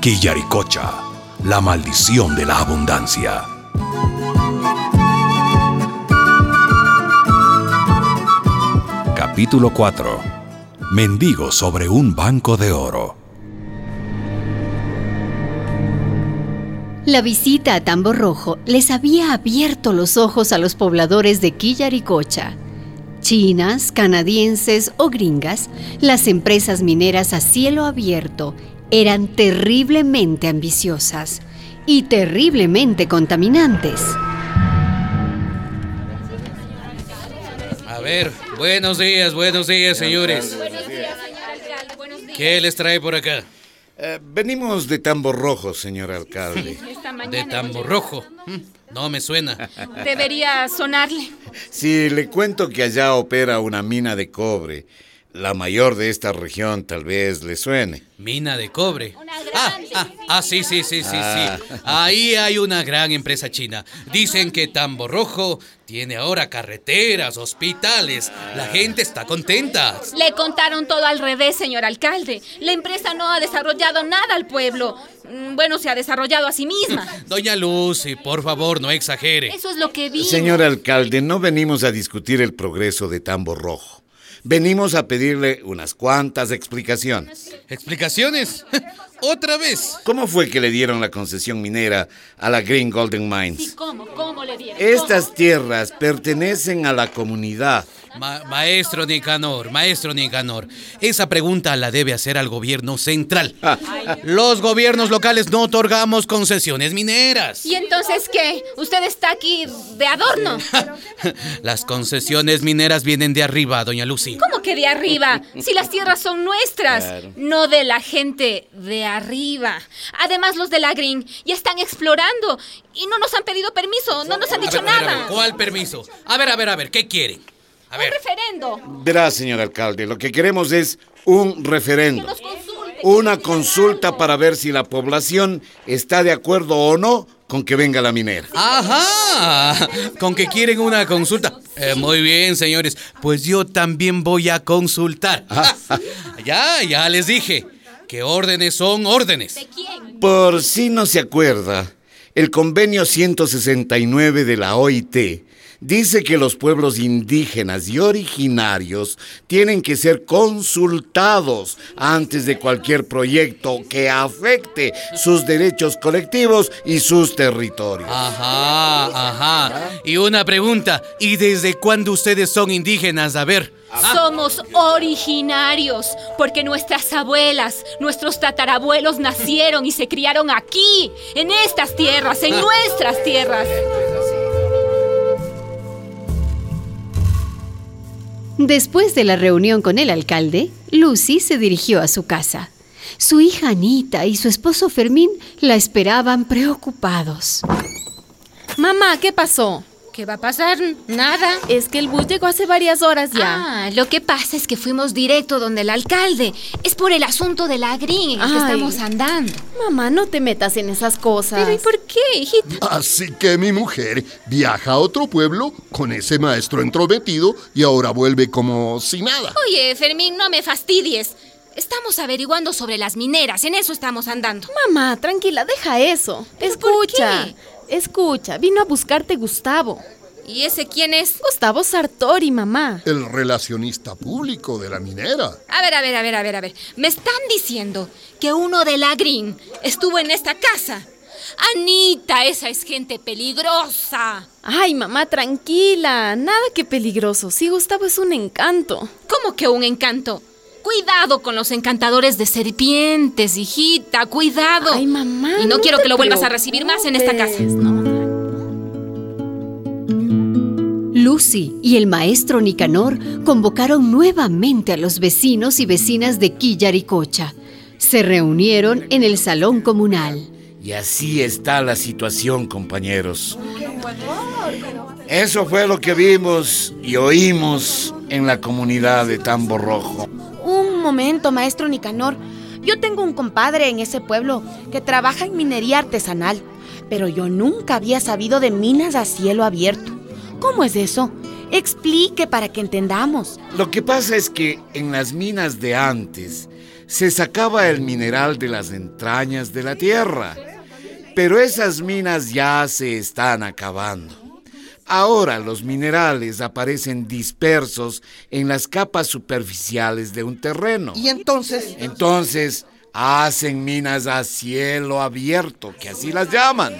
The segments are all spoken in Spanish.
Quillaricocha, la maldición de la abundancia. Capítulo 4. Mendigo sobre un banco de oro. La visita a Tambo Rojo les había abierto los ojos a los pobladores de Quillaricocha. Chinas, canadienses o gringas, las empresas mineras a cielo abierto eran terriblemente ambiciosas y terriblemente contaminantes. A ver, buenos días, buenos días, señores. ¿Qué les trae por acá? Eh, venimos de Tambo Rojo, señor alcalde. De Tambo Rojo. Mm, No me suena. Debería sonarle. Si le cuento que allá opera una mina de cobre, la mayor de esta región tal vez le suene. Mina de cobre. Ah, ah, ah, sí, sí, sí, sí, sí. Ahí hay una gran empresa china. Dicen que Tambo Rojo tiene ahora carreteras, hospitales. La gente está contenta. Le contaron todo al revés, señor alcalde. La empresa no ha desarrollado nada al pueblo. Mm, Bueno, se ha desarrollado a sí misma. Doña Lucy, por favor, no exagere. Eso es lo que vi. Señor alcalde, no venimos a discutir el progreso de Tambo Rojo. Venimos a pedirle unas cuantas explicaciones. ¿Explicaciones? ¿Otra vez? ¿Cómo fue que le dieron la concesión minera a la Green Golden Mines? ¿Cómo? ¿Cómo le dieron? Estas tierras pertenecen a la comunidad. Ma- maestro Nicanor, maestro Nicanor, esa pregunta la debe hacer al gobierno central. Los gobiernos locales no otorgamos concesiones mineras. ¿Y entonces qué? ¿Usted está aquí de adorno? Las concesiones mineras vienen de arriba, doña Lucy. ¿Cómo que de arriba? Si las tierras son nuestras, no de la gente de arriba. Además, los de la Green ya están explorando y no nos han pedido permiso, no nos han A dicho ver, a ver, a ver, nada. ¿Cuál permiso? A ver, a ver, a ver, ¿qué quieren? A Un ver. referendo. Verá, señor alcalde, lo que queremos es un referendo. Una consulta para ver si la población está de acuerdo o no con que venga la minera. Ajá, con que quieren una consulta. Eh, muy bien, señores, pues yo también voy a consultar. ya, ya les dije que órdenes son órdenes. ¿De quién? Por si no se acuerda, el convenio 169 de la OIT dice que los pueblos indígenas y originarios tienen que ser consultados antes de cualquier proyecto que afecte sus derechos colectivos y sus territorios. Ajá, ajá. Y una pregunta, ¿y desde cuándo ustedes son indígenas? A ver. Somos originarios, porque nuestras abuelas, nuestros tatarabuelos nacieron y se criaron aquí, en estas tierras, en nuestras tierras. Después de la reunión con el alcalde, Lucy se dirigió a su casa. Su hija Anita y su esposo Fermín la esperaban preocupados. Mamá, ¿qué pasó? ¿Qué va a pasar? Nada. Es que el bus llegó hace varias horas ya. Ah, lo que pasa es que fuimos directo donde el alcalde. Es por el asunto de la green en el que estamos andando. Mamá, no te metas en esas cosas. Pero ¿y por qué, hijita? Así que mi mujer viaja a otro pueblo con ese maestro entrometido y ahora vuelve como si nada. Oye, Fermín, no me fastidies. Estamos averiguando sobre las mineras, en eso estamos andando. Mamá, tranquila, deja eso. ¿Pero por escucha, escucha, vino a buscarte Gustavo. ¿Y ese quién es? Gustavo Sartori, mamá. El relacionista público de la minera. A ver, a ver, a ver, a ver, a ver. Me están diciendo que uno de la Green estuvo en esta casa. Anita, esa es gente peligrosa. Ay, mamá, tranquila. Nada que peligroso. Sí, Gustavo es un encanto. ¿Cómo que un encanto? Cuidado con los encantadores de serpientes, hijita, cuidado. Ay, mamá. Y no, quiero te que lo vuelvas a recibir más en esta casa. no. Lucy y el maestro Nicanor convocaron nuevamente a los vecinos y vecinas de Quillaricocha. Se reunieron en el salón comunal. Y así está la situación, compañeros. Eso fue lo que vimos y oímos en la comunidad de Tambo Rojo. Momento, maestro Nicanor. Yo tengo un compadre en ese pueblo que trabaja en minería artesanal, pero yo nunca había sabido de minas a cielo abierto. ¿Cómo es eso? Explique para que entendamos. Lo que pasa es que en las minas de antes se sacaba el mineral de las entrañas de la tierra. Pero esas minas ya se están acabando. Ahora los minerales aparecen dispersos en las capas superficiales de un terreno. ¿Y entonces? Entonces hacen minas a cielo abierto, que así las llaman.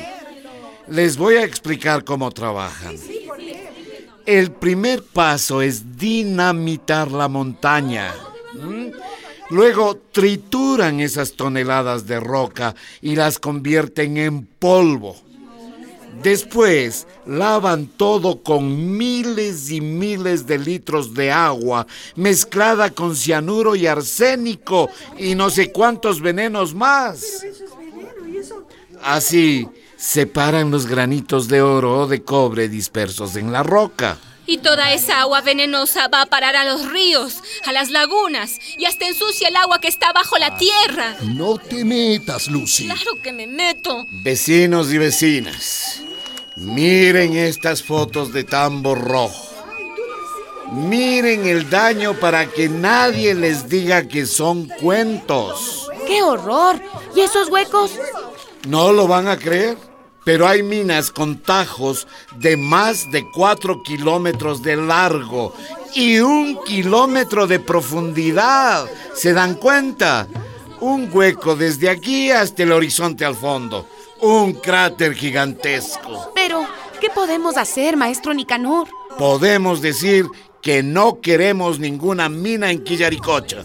Les voy a explicar cómo trabajan. El primer paso es dinamitar la montaña. ¿Mm? Luego trituran esas toneladas de roca y las convierten en polvo. Después lavan todo con miles y miles de litros de agua mezclada con cianuro y arsénico y no sé cuántos venenos más. Así separan los granitos de oro o de cobre dispersos en la roca. Y toda esa agua venenosa va a parar a los ríos, a las lagunas y hasta ensucia el agua que está bajo la tierra. No te metas, Lucy. Claro que me meto. Vecinos y vecinas, miren estas fotos de tambo rojo. Miren el daño para que nadie les diga que son cuentos. ¡Qué horror! ¿Y esos huecos? No lo van a creer, pero hay minas con tajos de más de 4 kilómetros de largo y un kilómetro de profundidad. ¿Se dan cuenta? Un hueco desde aquí hasta el horizonte al fondo. Un cráter gigantesco. Pero, ¿qué podemos hacer, maestro Nicanor? Podemos decir que no queremos ninguna mina en Quillaricocha.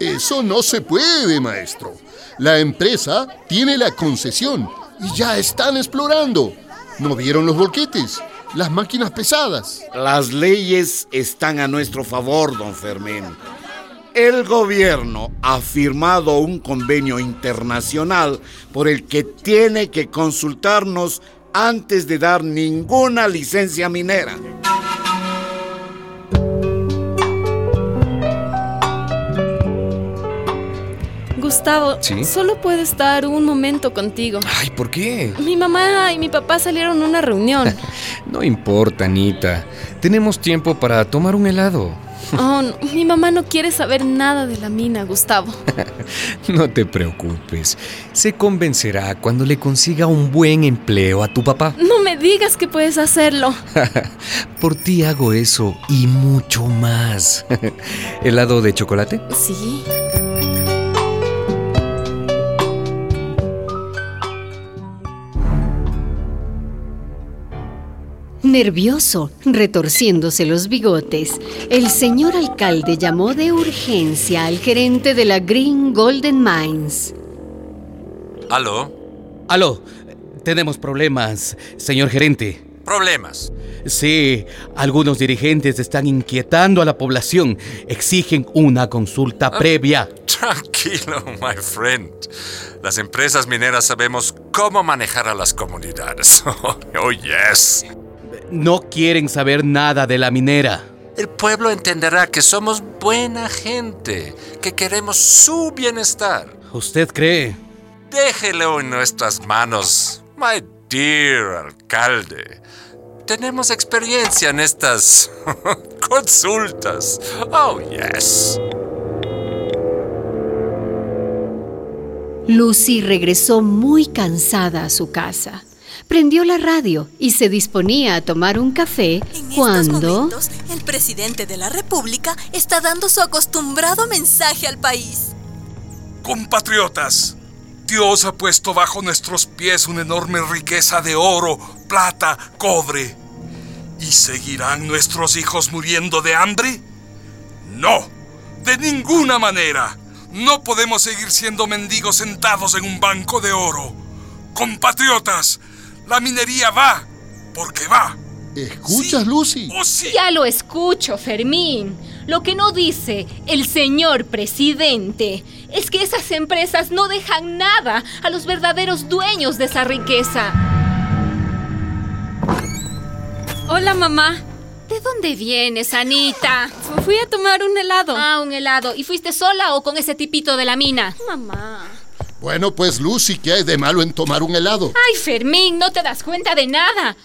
Eso no se puede, maestro. La empresa tiene la concesión y ya están explorando. ¿No vieron los volquetes? Las máquinas pesadas. Las leyes están a nuestro favor, don Fermín. El gobierno ha firmado un convenio internacional por el que tiene que consultarnos antes de dar ninguna licencia minera. Gustavo, solo puedo estar un momento contigo. Ay, ¿por qué? Mi mamá y mi papá salieron a una reunión. no importa, Anita. Tenemos tiempo para tomar un helado. Oh, mi mamá no quiere saber nada de la mina, Gustavo. no te preocupes. Se convencerá cuando le consiga un buen empleo a tu papá. No me digas que puedes hacerlo. Por ti hago eso y mucho más. ¿Helado de chocolate? Sí. Nervioso, retorciéndose los bigotes, el señor alcalde llamó de urgencia al gerente de la Green Golden Mines. ¿Aló? Aló, tenemos problemas, señor gerente. ¿Problemas? Sí, algunos dirigentes están inquietando a la población. Exigen una consulta Ah. previa. Tranquilo, my friend. Las empresas mineras sabemos cómo manejar a las comunidades. oh, yes. No quieren saber nada de la minera. El pueblo entenderá que somos buena gente, que queremos su bienestar. ¿Usted cree? Déjelo en nuestras manos, my dear alcalde. Tenemos experiencia en estas consultas. Oh, yes. Lucy regresó muy cansada a su casa. Prendió la radio y se disponía a tomar un café cuando... Momentos, el presidente de la República está dando su acostumbrado mensaje al país. Compatriotas, Dios ha puesto bajo nuestros pies una enorme riqueza de oro, plata, cobre. ¿Y seguirán nuestros hijos muriendo de hambre? No, de ninguna manera. No podemos seguir siendo mendigos sentados en un banco de oro. Compatriotas, la minería va, porque va. ¿Escuchas, Lucy? ¡Oh, sí! Ya lo escucho, Fermín. Lo que no dice el señor presidente es que esas empresas no dejan nada a los verdaderos dueños de esa riqueza. Hola, mamá. ¿De dónde vienes, Anita? Fui a tomar un helado. Ah, un helado. ¿Y fuiste sola o con ese tipito de la mina? Mamá. Bueno, pues Lucy, ¿qué hay de malo en tomar un helado? Ay, Fermín, no te das cuenta de nada.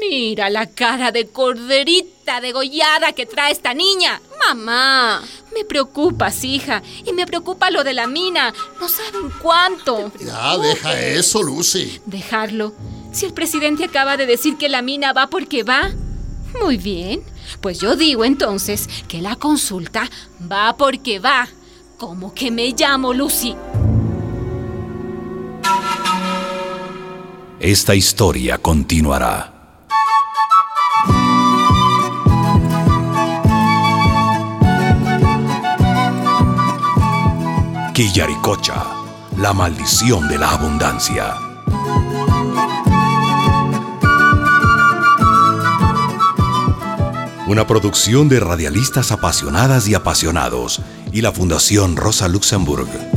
Mira la cara de corderita degollada que trae esta niña. Mamá. Me preocupas, hija. Y me preocupa lo de la mina. No saben cuánto. Ya, deja eso, Lucy. Dejarlo. Si el presidente acaba de decir que la mina va porque va. Muy bien. Pues yo digo entonces que la consulta va porque va. Como que me llamo Lucy. Esta historia continuará. Quillaricocha, la maldición de la abundancia. Una producción de radialistas apasionadas y apasionados y la Fundación Rosa Luxemburg.